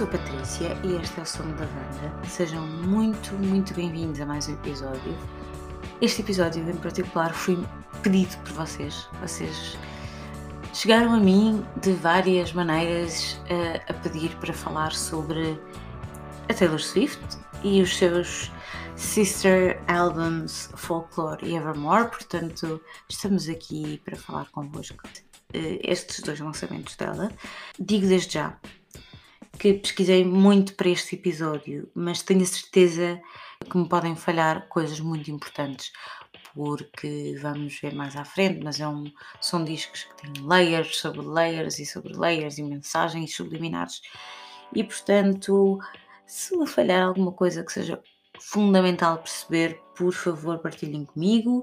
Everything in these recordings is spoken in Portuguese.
sou Patrícia e este é o Som da Banda. Sejam muito, muito bem-vindos a mais um episódio. Este episódio em particular foi pedido por vocês. Vocês chegaram a mim de várias maneiras a, a pedir para falar sobre a Taylor Swift e os seus sister albums Folklore e Evermore, portanto, estamos aqui para falar convosco eh, estes dois lançamentos dela. Digo desde já que pesquisei muito para este episódio, mas tenho a certeza que me podem falhar coisas muito importantes, porque vamos ver mais à frente, mas é um, são discos que têm layers sobre layers e sobre layers e mensagens subliminares. E portanto, se me falhar alguma coisa que seja fundamental perceber, por favor partilhem comigo.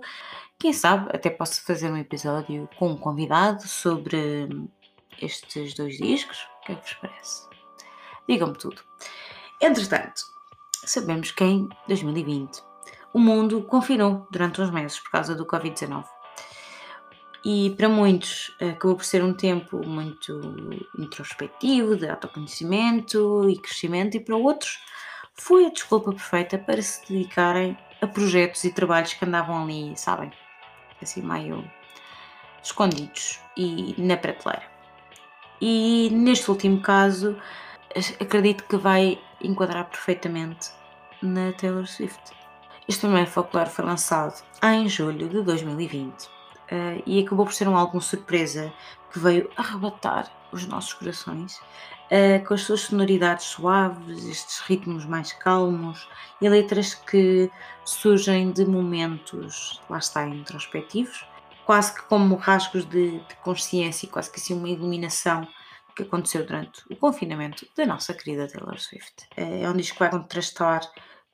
Quem sabe até posso fazer um episódio com um convidado sobre estes dois discos. O que é que vos parece? Digam-me tudo. Entretanto, sabemos que em 2020 o mundo confinou durante uns meses por causa do Covid-19. E para muitos acabou por ser um tempo muito introspectivo, de autoconhecimento e crescimento, e para outros foi a desculpa perfeita para se dedicarem a projetos e trabalhos que andavam ali, sabem, assim meio escondidos e na prateleira. E neste último caso, acredito que vai enquadrar perfeitamente na Taylor Swift. Este primeiro folclore foi lançado em julho de 2020 uh, eh, e acabou por ser um álbum surpresa que veio arrebatar os nossos corações uh, com as suas sonoridades suaves, estes ritmos mais calmos e letras que surgem de momentos, lá está, introspectivos, quase que como rasgos de, de consciência, quase que assim uma iluminação que aconteceu durante o confinamento da nossa querida Taylor Swift. Eh, é um disco que vai contrastar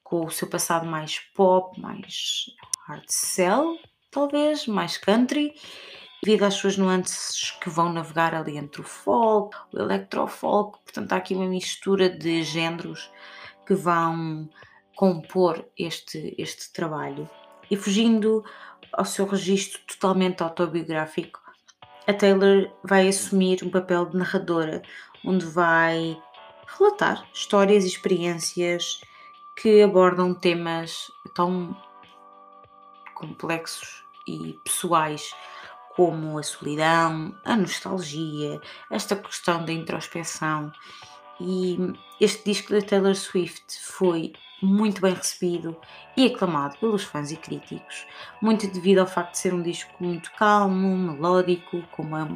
com o seu passado mais pop, mais hard sell, talvez, mais country, devido às suas nuances que vão navegar ali entre o folk, o electrofolk, portanto há aqui uma mistura de géneros que vão compor este, este trabalho. E fugindo ao seu registro totalmente autobiográfico, a Taylor vai assumir um papel de narradora, onde vai relatar histórias e experiências que abordam temas tão complexos e pessoais como a solidão, a nostalgia, esta questão da introspeção. E este disco da Taylor Swift foi muito bem recebido e aclamado pelos fãs e críticos, muito devido ao facto de ser um disco muito calmo, melódico, com uma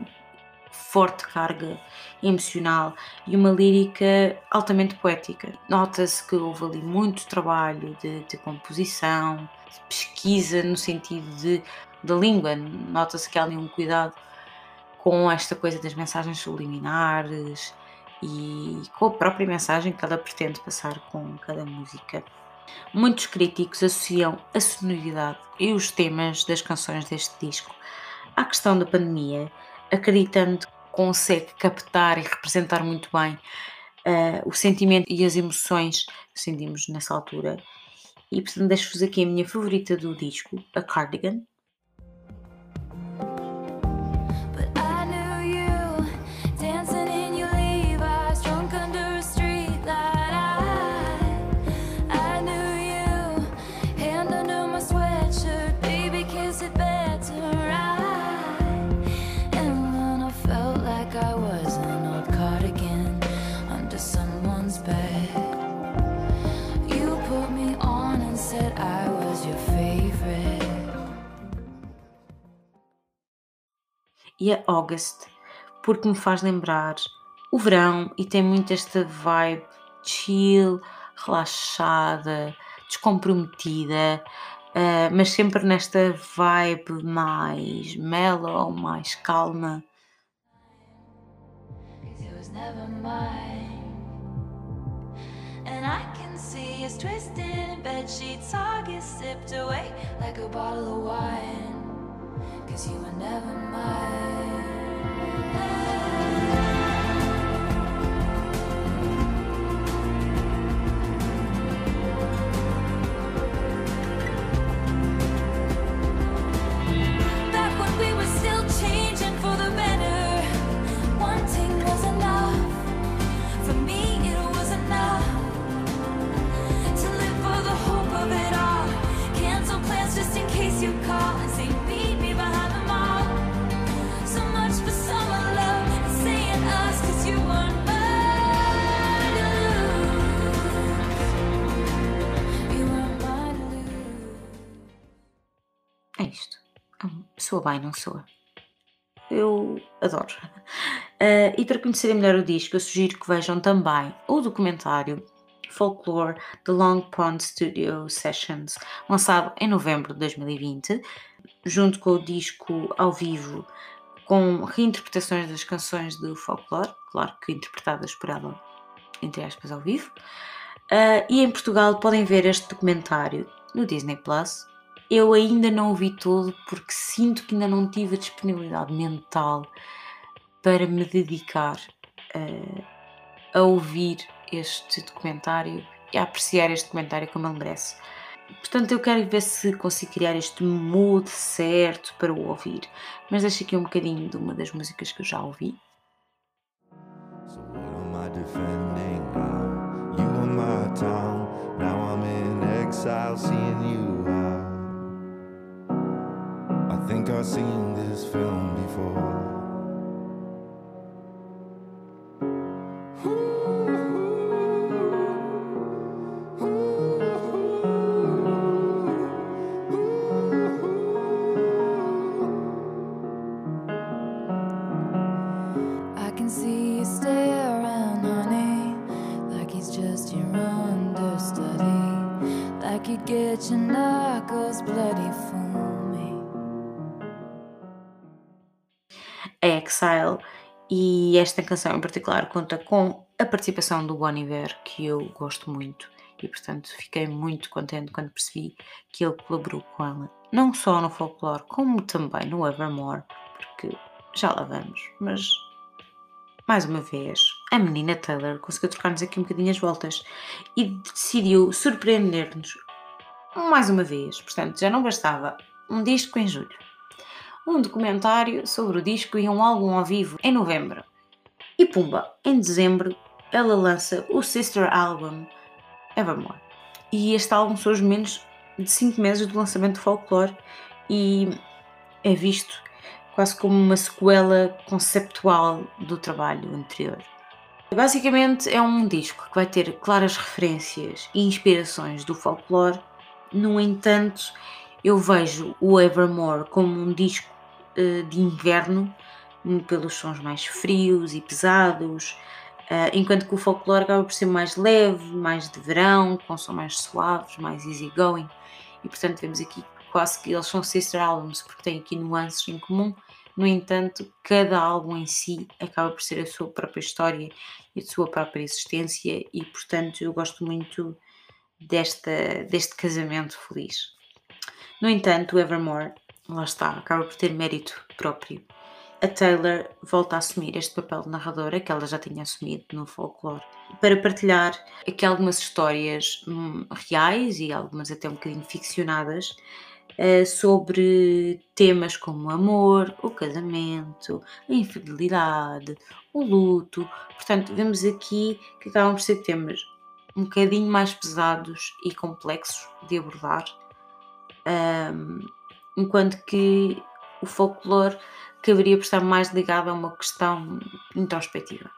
forte carga emocional e uma lírica altamente poética. Nota-se que houve ali muito trabalho de, de composição, de pesquisa no sentido de, da língua, nota-se que há ali um cuidado com esta coisa das mensagens subliminares, e com a própria mensagem que ela pretende passar com cada música. Muitos críticos associam a sonoridade e os temas das canções deste disco à questão da pandemia, acreditando que consegue captar e representar muito bem uh, o sentimento e as emoções que sentimos nessa altura. E portanto, deixo-vos aqui a minha favorita do disco, a Cardigan, a August, porque me faz lembrar o verão e tem muito esta vibe chill, relaxada, descomprometida, uh, mas sempre nesta vibe mais mellow, mais calma. And I can see us twisted in bed sheets, August sipped away like a bottle of wine. Cause you were never mine Soa bem, não soa? Eu adoro. Uh, e para conhecerem melhor o disco, eu sugiro que vejam também o documentário Folklore The Long Pond Studio Sessions, lançado em novembro de 2020, junto com o disco ao vivo com reinterpretações das canções do folklore, claro que interpretadas por ela, entre aspas, ao vivo. Uh, e em Portugal podem ver este documentário no Disney Plus. Eu ainda não o vi todo porque sinto que ainda não tive a disponibilidade mental para me dedicar uh, a ouvir este documentário e a apreciar este documentário como ele merece. Portanto, eu quero ver se consigo criar este mood certo para o ouvir. Mas deixa aqui um bocadinho de uma das músicas que eu já ouvi. So what am I defending now? You are my town. Now I'm in exile, seeing you think I've seen this film before. E esta canção em particular conta com a participação do Bon Iver, que eu gosto muito e portanto fiquei muito contente quando percebi que ele colaborou com ela, não só no folclore, como também no Evermore, porque já lá vamos, mas mais uma vez a menina Taylor conseguiu trocar-nos aqui um bocadinho as voltas e decidiu surpreender-nos mais uma vez. Portanto, já não bastava um disco em julho, um documentário sobre o disco e um álbum ao vivo em novembro. E pumba, em dezembro ela lança o Sister Album Evermore. E este álbum surge menos de 5 meses do lançamento do Folklore e é visto quase como uma sequela conceptual do trabalho anterior. Basicamente é um disco que vai ter claras referências e inspirações do folclore no entanto, eu vejo o Evermore como um disco uh, de inverno, pelos sons mais frios e pesados, uh, enquanto que o folclore acaba por ser mais leve, mais de verão, com sons mais suaves, mais easygoing. E portanto, vemos aqui quase que eles são sister albums, porque têm aqui nuances em comum. No entanto, cada álbum em si acaba por ser a sua própria história e a sua própria existência, e portanto, eu gosto muito desta, deste casamento feliz. No entanto, o Evermore, lá está, acaba por ter mérito próprio. A Taylor volta a assumir este papel de narradora que ela já tinha assumido no folclore para partilhar aqui algumas histórias hum, reais e algumas até um bocadinho ficcionadas uh, sobre temas como o amor, o casamento, a infidelidade, o luto. Portanto, vemos aqui que acabam por ser temas um bocadinho mais pesados e complexos de abordar, um, enquanto que o folclore caberia por estar mais ligado a uma questão introspectiva.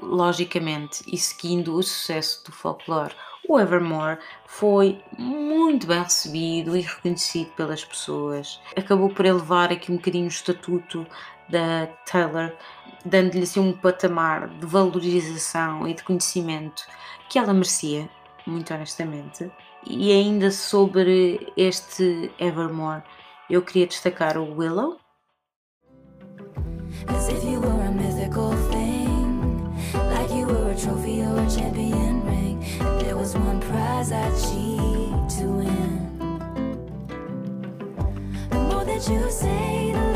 Logicamente, e seguindo o sucesso do folclore, o Evermore foi muito bem recebido e reconhecido pelas pessoas. Acabou por elevar aqui um bocadinho o estatuto da Taylor, dando-lhe assim um patamar de valorização e de conhecimento que ela merecia, muito honestamente. E ainda sobre este Evermore, eu queria destacar o Willow. As if you were a mythical thing, like you were a trophy or a champion ring. And there was one prize I'd cheat to win. The more that you say, the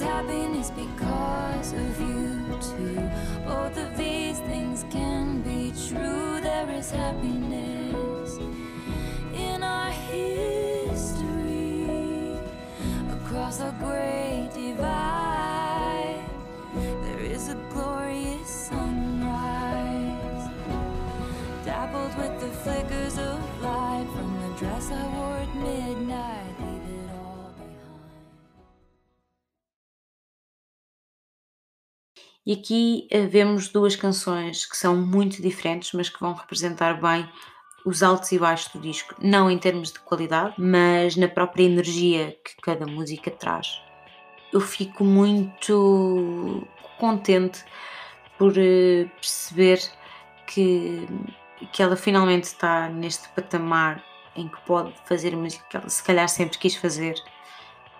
away by making you a villain. I get happiness because of you too. Both of these things can be true. There is happiness in our history across a great divide. There is a glorious sunrise, dappled with the flickers of light from the dress I wore at midnight. E aqui uh, vemos duas canções que são muito diferentes, mas que vão representar bem os altos e baixos do disco, não em termos de qualidade, mas na própria energia que cada música traz. Eu fico muito contente por uh, perceber que, que ela finalmente está neste patamar em que pode fazer a música que ela se calhar sempre quis fazer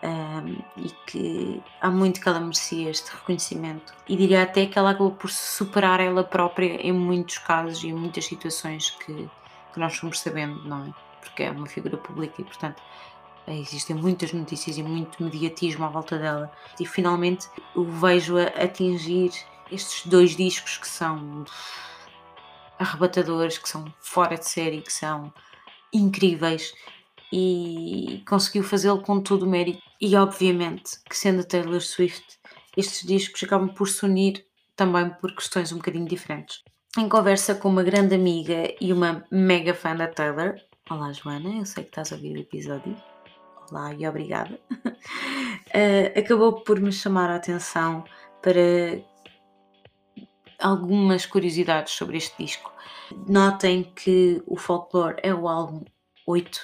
um, e que há muito que ela merecia este reconhecimento. E diria até que ela acabou por superar ela própria em muitos casos e em muitas situações que, que nós fomos sabendo, não é? Porque é uma figura pública e, portanto, existem muitas notícias e muito mediatismo à volta dela. E finalmente eu vejo-a atingir estes dois discos que são arrebatadores, que são fora de série, que são incríveis e conseguiu fazê-lo com todo o mérito. E obviamente que sendo Taylor Swift, estes discos acabam por se unir também por questões um bocadinho diferentes. Em conversa com uma grande amiga e uma mega fã da Taylor, Olá Joana, eu sei que estás a ouvir o episódio. Olá e obrigada. uh, acabou por me chamar a atenção para algumas curiosidades sobre este disco. Notem que o Folklore é o álbum 8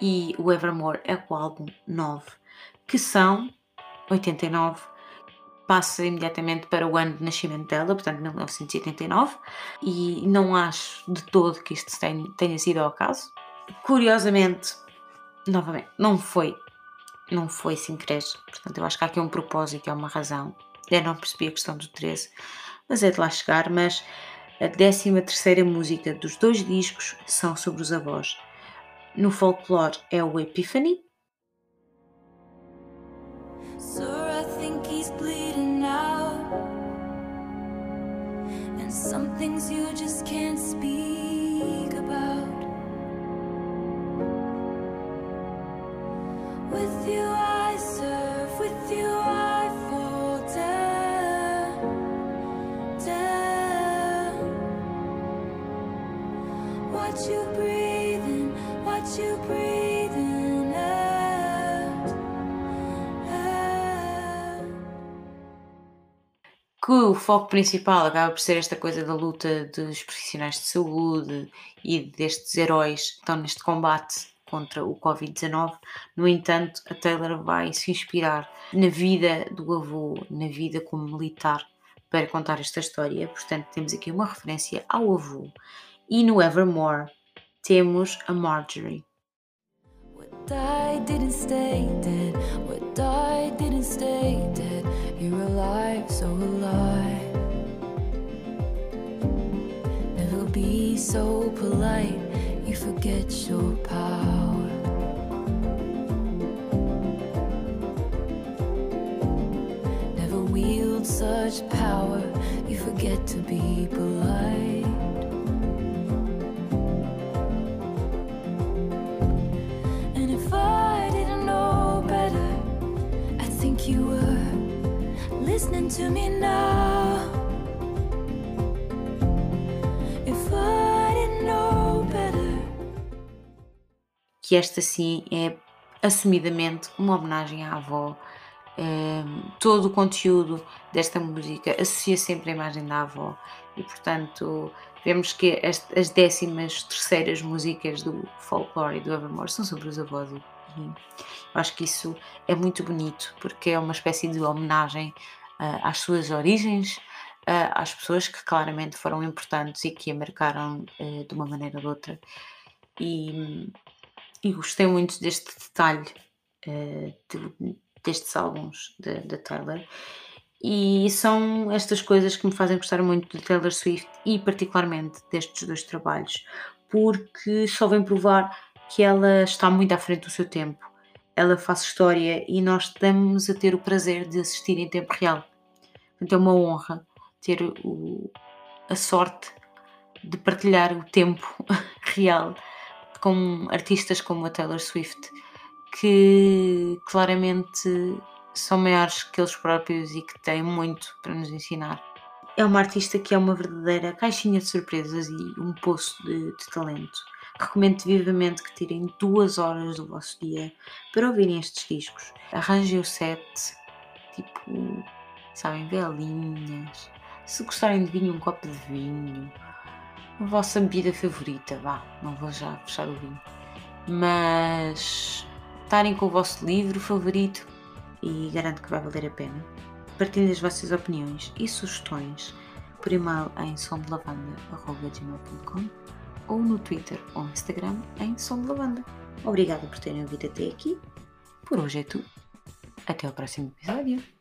e o Evermore é o álbum 9, que são 89, passa imediatamente para o ano de nascimento dela, portanto 1989, e não acho de todo que isto tenha, sido ao caso. Curiosamente, novamente, não foi, não foi sem querer, portanto eu acho que há aqui um propósito, há uma razão. Eu não percebi a questão do 13, mas é de lá chegar, mas a 13 terceira música dos dois discos são sobre os avós. No folclore é o Epiphany. Que o foco principal acaba por ser esta coisa da luta dos profissionais de saúde e destes heróis que estão neste combate contra o Covid-19. No entanto, a Taylor vai se inspirar na vida do avô, na vida como militar, para contar esta história. Portanto, temos aqui uma referência ao avô. E no Evermore, temos a Marjorie. What died didn't stay dead. What died didn't stay dead. You're alive, so alive. Never be so polite. You forget your power. Never wield such power. You forget to be polite. To me now. If I didn't know better. Que esta sim é assumidamente uma homenagem à avó. Um, ehm, todo o conteúdo desta música associa sempre a imagem da avó e portanto vemos que as, as décimas terceiras músicas do folklore e do Evermore são sobre os avós e acho que isso é muito bonito porque é uma espécie de homenagem às suas origens, às pessoas que claramente foram importantes e que a marcaram uh, de uma maneira ou de outra. E, e gostei muito deste detalhe de, destes álbuns da Taylor. E são estas coisas que me fazem gostar muito de Taylor Swift e, particularmente, destes dois trabalhos, porque só vem provar que ela está muito à frente do seu tempo ela faz história e nós estamos a ter o prazer de assistir em tempo real. Portanto, é uma honra ter o, a sorte de partilhar o tempo real com artistas como a Taylor Swift, que claramente são maiores que eles próprios e que têm muito para nos ensinar. É uma artista que é uma verdadeira caixinha de surpresas e um poço de, de talento. Recomendo vivamente que tirem duas horas do vosso dia para ouvirem estes discos. Arranjem o set, tipo, sabem, velinhas. Se gostarem de vinho, um copo de vinho. A vossa bebida favorita, vá, não vou já fechar o vinho. Mas estarem com o vosso livro favorito e garanto que vai valer a pena. Partilhem as vossas opiniões e sugestões por e-mail em somdelavanda.gmail.com ou no Twitter ou Instagram em Som de Lavanda. Obrigada por terem ouvido até aqui. Por hoje é tudo. Até o próximo episódio.